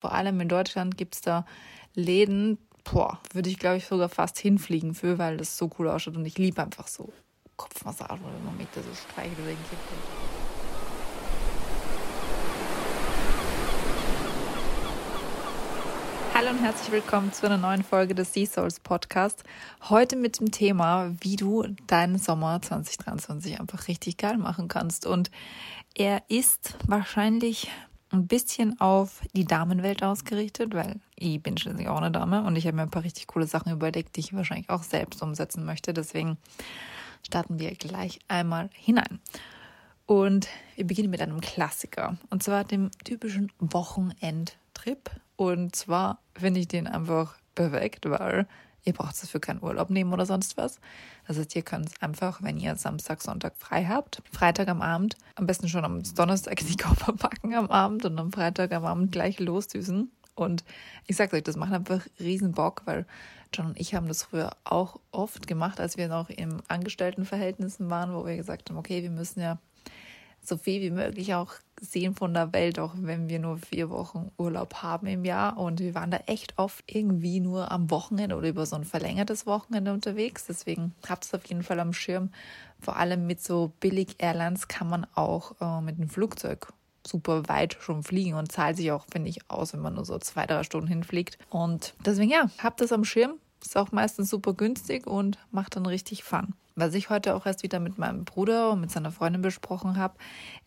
Vor allem in Deutschland gibt es da Läden, boah, würde ich glaube ich sogar fast hinfliegen für, weil das so cool ausschaut und ich liebe einfach so Kopfmassage oder man mit so streichelt oder irgendwie. Hallo und herzlich willkommen zu einer neuen Folge des Sea Souls Podcast. Heute mit dem Thema, wie du deinen Sommer 2023 einfach richtig geil machen kannst. Und er ist wahrscheinlich ein bisschen auf die Damenwelt ausgerichtet, weil ich bin schließlich auch eine Dame und ich habe mir ein paar richtig coole Sachen überlegt, die ich wahrscheinlich auch selbst umsetzen möchte. Deswegen starten wir gleich einmal hinein. Und wir beginnen mit einem Klassiker und zwar dem typischen Wochenendtrip. Und zwar finde ich den einfach perfekt, weil Ihr braucht dafür keinen Urlaub nehmen oder sonst was. Das heißt, ihr könnt einfach, wenn ihr Samstag, Sonntag frei habt, Freitag am Abend, am besten schon am Donnerstag die Koffer packen am Abend und am Freitag am Abend gleich losdüsen. Und ich sage euch, das macht einfach riesen Bock, weil John und ich haben das früher auch oft gemacht, als wir noch im Angestelltenverhältnissen waren, wo wir gesagt haben, okay, wir müssen ja so viel wie möglich auch sehen von der Welt, auch wenn wir nur vier Wochen Urlaub haben im Jahr. Und wir waren da echt oft irgendwie nur am Wochenende oder über so ein verlängertes Wochenende unterwegs. Deswegen habt es auf jeden Fall am Schirm. Vor allem mit so billig Airlines kann man auch äh, mit dem Flugzeug super weit schon fliegen und zahlt sich auch, finde ich, aus, wenn man nur so zwei, drei Stunden hinfliegt. Und deswegen, ja, habt das am Schirm. Ist auch meistens super günstig und macht dann richtig Fun. Was ich heute auch erst wieder mit meinem Bruder und mit seiner Freundin besprochen habe,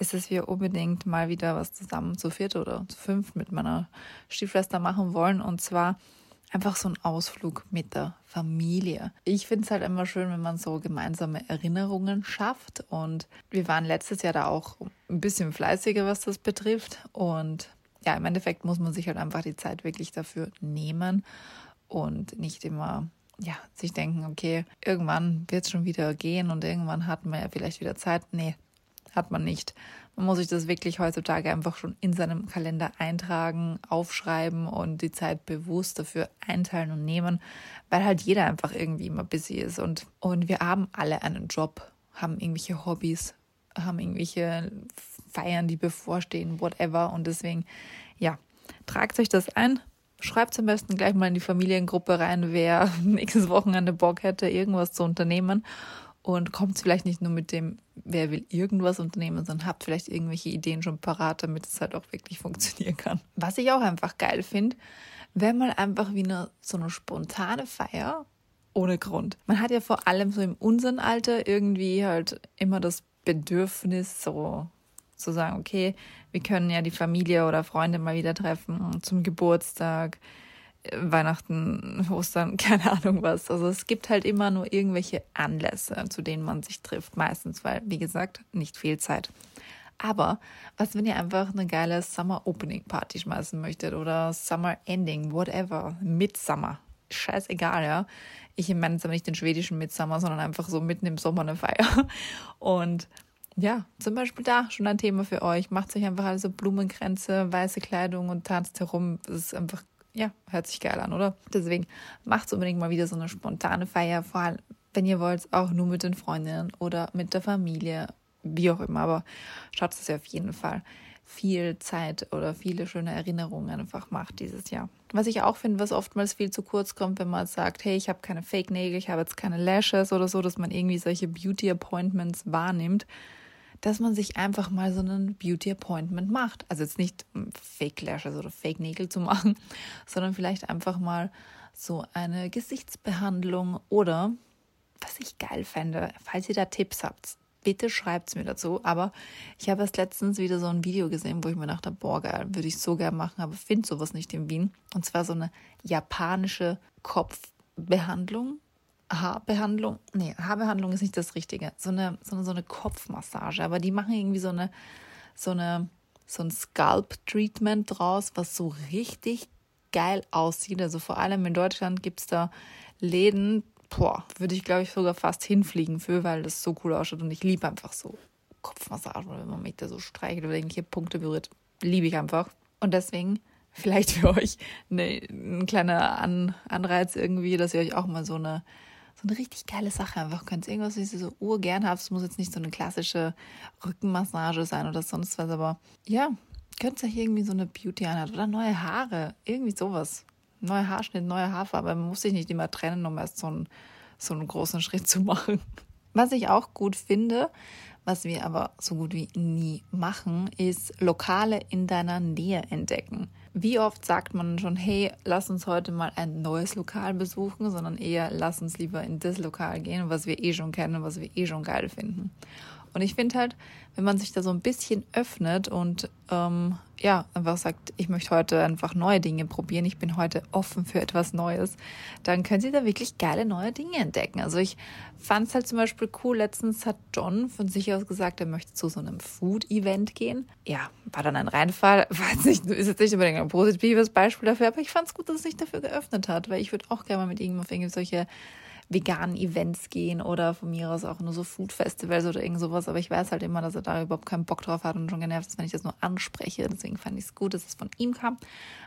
ist, dass wir unbedingt mal wieder was zusammen zu viert oder zu fünf mit meiner Stiefschwester machen wollen. Und zwar einfach so ein Ausflug mit der Familie. Ich finde es halt immer schön, wenn man so gemeinsame Erinnerungen schafft. Und wir waren letztes Jahr da auch ein bisschen fleißiger, was das betrifft. Und ja, im Endeffekt muss man sich halt einfach die Zeit wirklich dafür nehmen und nicht immer ja, sich denken, okay, irgendwann wird es schon wieder gehen und irgendwann hat man ja vielleicht wieder Zeit. Nee, hat man nicht. Man muss sich das wirklich heutzutage einfach schon in seinem Kalender eintragen, aufschreiben und die Zeit bewusst dafür einteilen und nehmen, weil halt jeder einfach irgendwie immer busy ist und, und wir haben alle einen Job, haben irgendwelche Hobbys, haben irgendwelche Feiern, die bevorstehen, whatever und deswegen, ja, tragt euch das ein, Schreibt am besten gleich mal in die Familiengruppe rein, wer nächstes Wochenende Bock hätte, irgendwas zu unternehmen. Und kommt vielleicht nicht nur mit dem, wer will irgendwas unternehmen, sondern habt vielleicht irgendwelche Ideen schon parat, damit es halt auch wirklich funktionieren kann. Was ich auch einfach geil finde, wäre mal einfach wie eine, so eine spontane Feier ohne Grund. Man hat ja vor allem so im unseren Alter irgendwie halt immer das Bedürfnis, so zu sagen, okay, wir können ja die Familie oder Freunde mal wieder treffen zum Geburtstag, Weihnachten, Ostern, keine Ahnung was. Also es gibt halt immer nur irgendwelche Anlässe, zu denen man sich trifft, meistens, weil, wie gesagt, nicht viel Zeit. Aber was, wenn ihr einfach eine geile Summer Opening Party schmeißen möchtet oder Summer Ending, whatever, Midsummer, scheißegal, ja. Ich meine jetzt aber nicht den schwedischen Midsummer, sondern einfach so mitten im Sommer eine Feier. Und ja, zum Beispiel da schon ein Thema für euch. Macht euch einfach also Blumenkränze, weiße Kleidung und tanzt herum. Das ist einfach, ja, hört sich geil an, oder? Deswegen macht unbedingt mal wieder so eine spontane Feier, vor allem, wenn ihr wollt, auch nur mit den Freundinnen oder mit der Familie, wie auch immer. Aber schaut, dass ihr auf jeden Fall viel Zeit oder viele schöne Erinnerungen einfach macht dieses Jahr. Was ich auch finde, was oftmals viel zu kurz kommt, wenn man sagt, hey, ich habe keine Fake-Nägel, ich habe jetzt keine Lashes oder so, dass man irgendwie solche Beauty-Appointments wahrnimmt dass man sich einfach mal so einen Beauty Appointment macht. Also jetzt nicht Fake Lashes oder Fake Nägel zu machen, sondern vielleicht einfach mal so eine Gesichtsbehandlung oder was ich geil fände, falls ihr da Tipps habt, bitte schreibt es mir dazu. Aber ich habe erst letztens wieder so ein Video gesehen, wo ich mir dachte, boah, geil, würde ich so gern machen, aber finde sowas nicht in Wien. Und zwar so eine japanische Kopfbehandlung Haarbehandlung, nee, Haarbehandlung ist nicht das Richtige, so eine, so eine, so eine Kopfmassage, aber die machen irgendwie so eine, so eine, so ein Scalp-Treatment draus, was so richtig geil aussieht. Also vor allem in Deutschland gibt es da Läden, boah, würde ich glaube ich sogar fast hinfliegen für, weil das so cool ausschaut und ich liebe einfach so Kopfmassage oder wenn man mich da so streichelt oder irgendwelche Punkte berührt, liebe ich einfach. Und deswegen vielleicht für euch ein kleiner An Anreiz irgendwie, dass ihr euch auch mal so eine so eine richtig geile Sache einfach könnt. Irgendwas, was ihr so urgern habt. Es muss jetzt nicht so eine klassische Rückenmassage sein oder sonst was, aber ja, Könnt ihr irgendwie so eine Beauty-Einheit oder neue Haare, irgendwie sowas. Neuer Haarschnitt, neue Haarfarbe. Man muss sich nicht immer trennen, um erst so einen, so einen großen Schritt zu machen. Was ich auch gut finde, was wir aber so gut wie nie machen, ist Lokale in deiner Nähe entdecken. Wie oft sagt man schon, hey, lass uns heute mal ein neues Lokal besuchen, sondern eher lass uns lieber in das Lokal gehen, was wir eh schon kennen, was wir eh schon geil finden. Und ich finde halt, wenn man sich da so ein bisschen öffnet und ähm, ja, einfach sagt, ich möchte heute einfach neue Dinge probieren, ich bin heute offen für etwas Neues, dann können Sie da wirklich geile neue Dinge entdecken. Also ich fand es halt zum Beispiel cool, letztens hat John von sich aus gesagt, er möchte zu so einem Food-Event gehen. Ja, war dann ein Reinfall, weiß nicht, ist jetzt nicht unbedingt ein positives Beispiel dafür, aber ich fand es gut, dass es sich dafür geöffnet hat, weil ich würde auch gerne mal mit ihm auf irgendwie solche veganen Events gehen oder von mir aus auch nur so Food Festivals oder irgend sowas. Aber ich weiß halt immer, dass er da überhaupt keinen Bock drauf hat und schon genervt ist, wenn ich das nur anspreche. Deswegen fand ich es gut, dass es von ihm kam.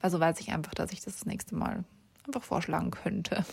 Weil so weiß ich einfach, dass ich das, das nächste Mal einfach vorschlagen könnte.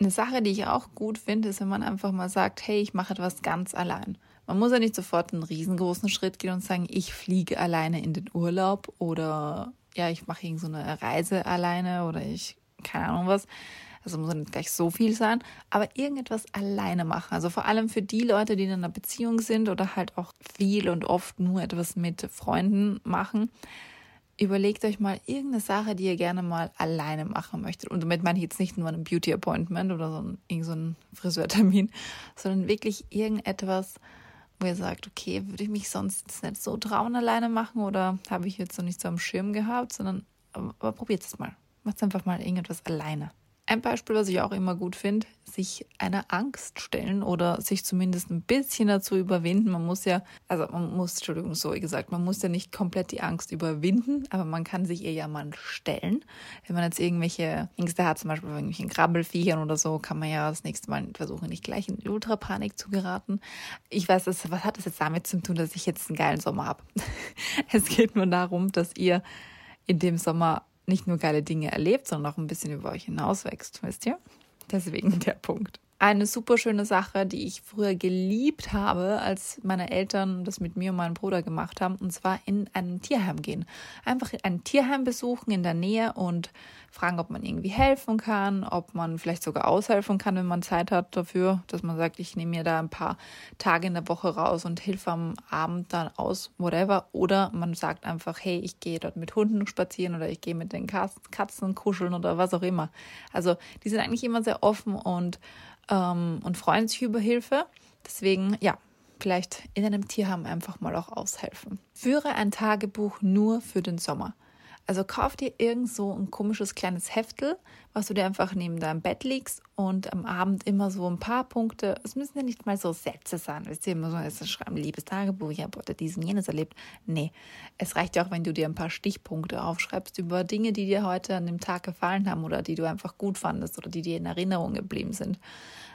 Eine Sache, die ich auch gut finde, ist, wenn man einfach mal sagt, hey, ich mache etwas ganz allein. Man muss ja nicht sofort einen riesengroßen Schritt gehen und sagen, ich fliege alleine in den Urlaub oder ja, ich mache irgendeine so Reise alleine oder ich, keine Ahnung was, also muss nicht gleich so viel sein, aber irgendetwas alleine machen. Also vor allem für die Leute, die in einer Beziehung sind oder halt auch viel und oft nur etwas mit Freunden machen. Überlegt euch mal irgendeine Sache, die ihr gerne mal alleine machen möchtet. Und damit meine ich jetzt nicht nur ein Beauty Appointment oder so ein, so ein Friseurtermin, sondern wirklich irgendetwas, wo ihr sagt, okay, würde ich mich sonst nicht so trauen alleine machen oder habe ich jetzt noch nicht so am Schirm gehabt, sondern aber probiert es mal. Macht einfach mal irgendetwas alleine. Ein Beispiel, was ich auch immer gut finde, sich einer Angst stellen oder sich zumindest ein bisschen dazu überwinden. Man muss ja, also man muss, Entschuldigung, so gesagt, man muss ja nicht komplett die Angst überwinden, aber man kann sich ihr ja mal stellen. Wenn man jetzt irgendwelche Ängste hat, zum Beispiel bei irgendwelchen Krabbelfiechern oder so, kann man ja das nächste Mal versuchen, nicht gleich in Ultrapanik zu geraten. Ich weiß, das, was hat das jetzt damit zu tun, dass ich jetzt einen geilen Sommer habe? es geht nur darum, dass ihr in dem Sommer nicht nur geile Dinge erlebt, sondern auch ein bisschen über euch hinauswächst, wisst ihr? Deswegen der Punkt eine super schöne Sache, die ich früher geliebt habe, als meine Eltern das mit mir und meinem Bruder gemacht haben, und zwar in ein Tierheim gehen. Einfach ein Tierheim besuchen in der Nähe und fragen, ob man irgendwie helfen kann, ob man vielleicht sogar aushelfen kann, wenn man Zeit hat dafür, dass man sagt, ich nehme mir da ein paar Tage in der Woche raus und hilfe am Abend dann aus, whatever. Oder man sagt einfach, hey, ich gehe dort mit Hunden spazieren oder ich gehe mit den Katzen kuscheln oder was auch immer. Also die sind eigentlich immer sehr offen und ähm, und freuen sich über Hilfe. Deswegen, ja, vielleicht in einem Tierheim einfach mal auch aushelfen. Führe ein Tagebuch nur für den Sommer. Also kauf dir irgend so ein komisches kleines Heftel, was du dir einfach neben deinem Bett legst und am Abend immer so ein paar Punkte, es müssen ja nicht mal so Sätze sein, weißt du, immer so, es schreiben, liebes Tagebuch, ich habe heute diesen jenes erlebt. Nee, es reicht ja auch, wenn du dir ein paar Stichpunkte aufschreibst über Dinge, die dir heute an dem Tag gefallen haben oder die du einfach gut fandest oder die dir in Erinnerung geblieben sind.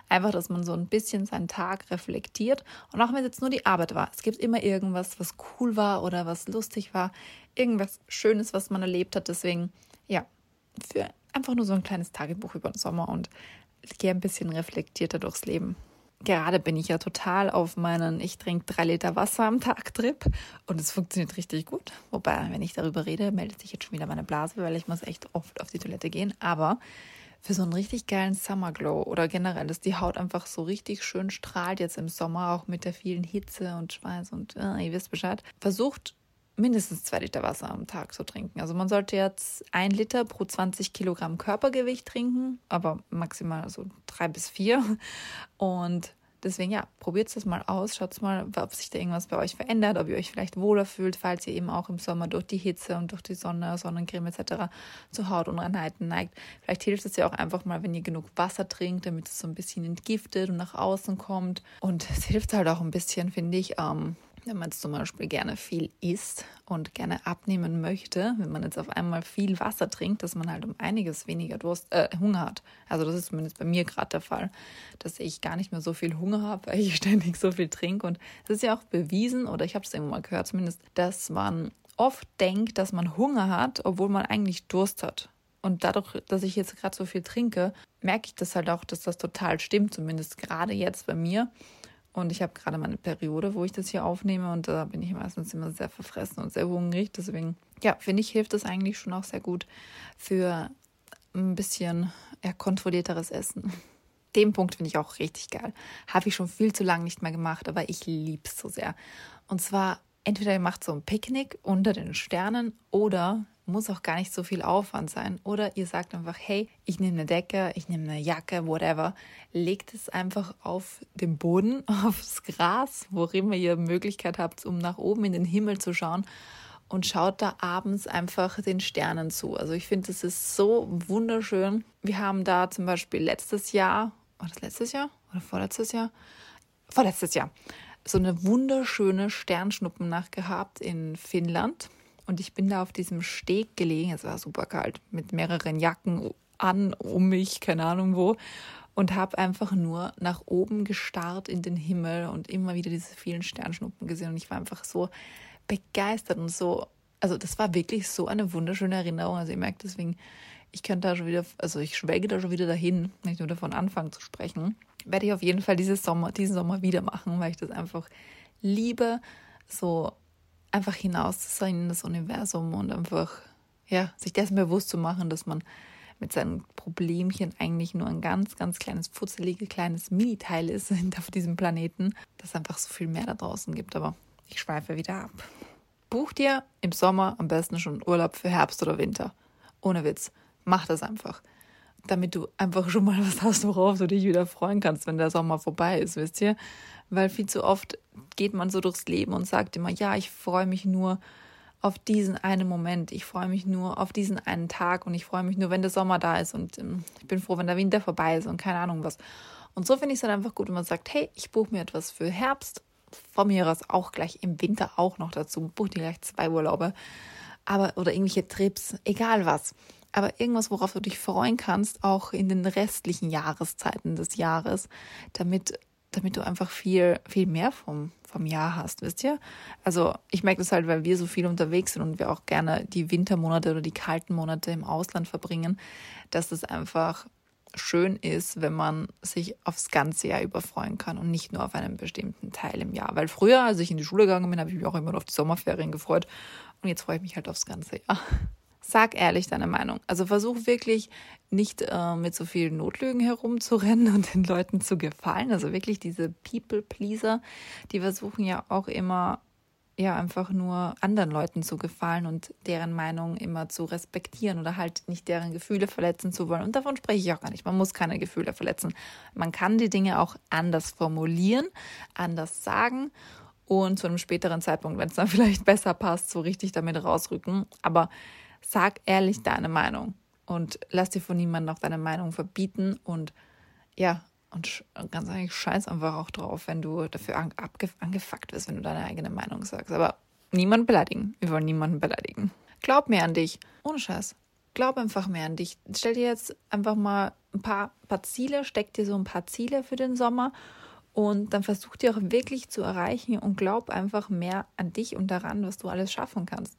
Einfach, dass man so ein bisschen seinen Tag reflektiert. Und auch wenn es jetzt nur die Arbeit war, es gibt immer irgendwas, was cool war oder was lustig war, irgendwas Schönes, was man erlebt hat. Deswegen, ja, für einfach nur so ein kleines Tagebuch über den Sommer und gehe ein bisschen reflektierter durchs Leben. Gerade bin ich ja total auf meinen Ich trinke drei Liter Wasser am Tag Trip und es funktioniert richtig gut. Wobei, wenn ich darüber rede, meldet sich jetzt schon wieder meine Blase, weil ich muss echt oft auf die Toilette gehen. Aber für so einen richtig geilen Summer Glow oder generell, dass die Haut einfach so richtig schön strahlt jetzt im Sommer, auch mit der vielen Hitze und Schweiß und äh, ihr wisst Bescheid. Versucht mindestens zwei Liter Wasser am Tag zu trinken. Also man sollte jetzt ein Liter pro 20 Kilogramm Körpergewicht trinken, aber maximal so drei bis vier. Und Deswegen ja, probiert es mal aus, schaut mal, ob sich da irgendwas bei euch verändert, ob ihr euch vielleicht wohler fühlt, falls ihr eben auch im Sommer durch die Hitze und durch die Sonne, Sonnencreme etc. zu Hautunreinheiten neigt. Vielleicht hilft es ja auch einfach mal, wenn ihr genug Wasser trinkt, damit es so ein bisschen entgiftet und nach außen kommt. Und es hilft halt auch ein bisschen, finde ich, ähm, wenn man zum Beispiel gerne viel isst und gerne abnehmen möchte, wenn man jetzt auf einmal viel Wasser trinkt, dass man halt um einiges weniger Durst, äh, Hunger hat. Also das ist zumindest bei mir gerade der Fall, dass ich gar nicht mehr so viel Hunger habe, weil ich ständig so viel trinke. Und es ist ja auch bewiesen, oder ich habe es irgendwo mal gehört zumindest, dass man oft denkt, dass man Hunger hat, obwohl man eigentlich Durst hat. Und dadurch, dass ich jetzt gerade so viel trinke, merke ich das halt auch, dass das total stimmt, zumindest gerade jetzt bei mir Und ich habe gerade meine Periode, wo ich das hier aufnehme und da bin ich meistens immer sehr verfressen und sehr hungrig. Deswegen, ja, finde ich, hilft das eigentlich schon auch sehr gut für ein bisschen ja, kontrollierteres Essen. Den Punkt finde ich auch richtig geil. Habe ich schon viel zu lange nicht mehr gemacht, aber ich liebe es so sehr. Und zwar entweder ihr macht so ein Picknick unter den Sternen oder muss auch gar nicht so viel Aufwand sein. Oder ihr sagt einfach, hey, ich nehme eine Decke, ich nehme eine Jacke, whatever. Legt es einfach auf den Boden, aufs Gras, wo immer ihr Möglichkeit habt, um nach oben in den Himmel zu schauen und schaut da abends einfach den Sternen zu. Also ich finde, es ist so wunderschön. Wir haben da zum Beispiel letztes Jahr, war das letztes Jahr oder vorletztes Jahr? Vorletztes Jahr. So eine wunderschöne Sternschnuppennacht gehabt in Finnland. Und ich bin da auf diesem Steg gelegen. Es war super kalt mit mehreren Jacken an, um mich, keine Ahnung wo. Und habe einfach nur nach oben gestarrt in den Himmel und immer wieder diese vielen Sternschnuppen gesehen. Und ich war einfach so begeistert und so, also das war wirklich so eine wunderschöne Erinnerung. Also ihr merkt deswegen, ich könnte da schon wieder, also ich schwelge da schon wieder dahin, nicht nur davon anfangen zu sprechen. Werde ich auf jeden Fall dieses Sommer, diesen Sommer wieder machen, weil ich das einfach liebe, so einfach hinaus zu sein in das Universum und einfach, ja, sich dessen bewusst zu machen, dass man mit seinen Problemchen eigentlich nur ein ganz, ganz kleines, futzeliges, kleines Mini-Teil ist auf diesem Planeten, dass es einfach so viel mehr da draußen gibt. Aber ich schweife wieder ab. Buch dir im Sommer am besten schon Urlaub für Herbst oder Winter. Ohne Witz. Mach das einfach. Damit du einfach schon mal was hast, worauf du dich wieder freuen kannst, wenn der Sommer vorbei ist, wisst ihr? Weil viel zu oft geht man so durchs Leben und sagt immer, ja, ich freue mich nur auf diesen einen Moment. Ich freue mich nur auf diesen einen Tag und ich freue mich nur, wenn der Sommer da ist und ähm, ich bin froh, wenn der Winter vorbei ist und keine Ahnung was. Und so finde ich es dann einfach gut, wenn man sagt, hey, ich buche mir etwas für Herbst von mir aus auch gleich im Winter auch noch dazu. Buch dir gleich zwei Urlaube. Aber, oder irgendwelche Trips, egal was. Aber irgendwas, worauf du dich freuen kannst, auch in den restlichen Jahreszeiten des Jahres, damit, damit du einfach viel, viel mehr vom, vom Jahr hast, wisst ihr? Also ich merke das halt, weil wir so viel unterwegs sind und wir auch gerne die Wintermonate oder die kalten Monate im Ausland verbringen, dass es einfach schön ist, wenn man sich aufs ganze Jahr überfreuen kann und nicht nur auf einen bestimmten Teil im Jahr. Weil früher, als ich in die Schule gegangen bin, habe ich mich auch immer auf die Sommerferien gefreut und jetzt freue ich mich halt aufs ganze Jahr. Sag ehrlich deine Meinung. Also versuch wirklich nicht äh, mit so vielen Notlügen herumzurennen und den Leuten zu gefallen. Also wirklich diese People-Pleaser, die versuchen ja auch immer ja einfach nur anderen Leuten zu gefallen und deren Meinung immer zu respektieren oder halt nicht deren Gefühle verletzen zu wollen. Und davon spreche ich auch gar nicht. Man muss keine Gefühle verletzen. Man kann die Dinge auch anders formulieren, anders sagen und zu einem späteren Zeitpunkt, wenn es dann vielleicht besser passt, so richtig damit rausrücken. Aber sag ehrlich deine Meinung und lass dir von niemandem auch deine Meinung verbieten und ja, und ganz eigentlich scheiß einfach auch drauf, wenn du dafür angefuckt wirst, wenn du deine eigene Meinung sagst. Aber niemanden beleidigen. Wir wollen niemanden beleidigen. Glaub mir an dich. Ohne Scheiß. Glaub einfach mehr an dich. Stell dir jetzt einfach mal ein paar, paar Ziele, steck dir so ein paar Ziele für den Sommer und dann versuch die auch wirklich zu erreichen und glaub einfach mehr an dich und daran, was du alles schaffen kannst.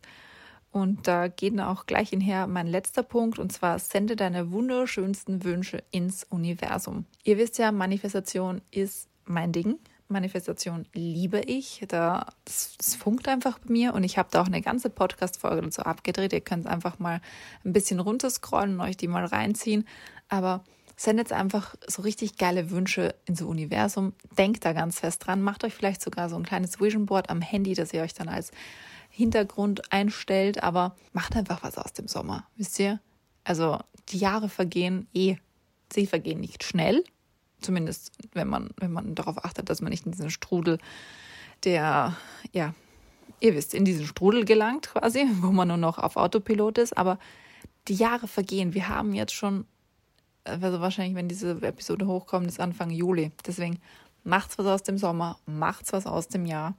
Und da geht auch gleich hinher mein letzter Punkt, und zwar sende deine wunderschönsten Wünsche ins Universum. Ihr wisst ja, Manifestation ist mein Ding. Manifestation liebe ich. Da, das, das funkt einfach bei mir und ich habe da auch eine ganze Podcast-Folge dazu abgedreht. Ihr könnt einfach mal ein bisschen runterscrollen und euch die mal reinziehen. Aber sendet einfach so richtig geile Wünsche ins Universum. Denkt da ganz fest dran. Macht euch vielleicht sogar so ein kleines Vision Board am Handy, das ihr euch dann als Hintergrund einstellt, aber macht einfach was aus dem Sommer, wisst ihr? Also die Jahre vergehen eh, sie vergehen nicht schnell, zumindest wenn man, wenn man darauf achtet, dass man nicht in diesen Strudel der, ja, ihr wisst, in diesen Strudel gelangt quasi, wo man nur noch auf Autopilot ist, aber die Jahre vergehen. Wir haben jetzt schon, also wahrscheinlich, wenn diese Episode hochkommt, ist Anfang Juli. Deswegen macht's was aus dem Sommer, macht's was aus dem Jahr.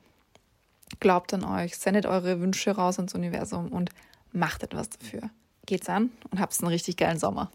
Glaubt an euch, sendet eure Wünsche raus ins Universum und macht etwas dafür. Geht's an und habt einen richtig geilen Sommer.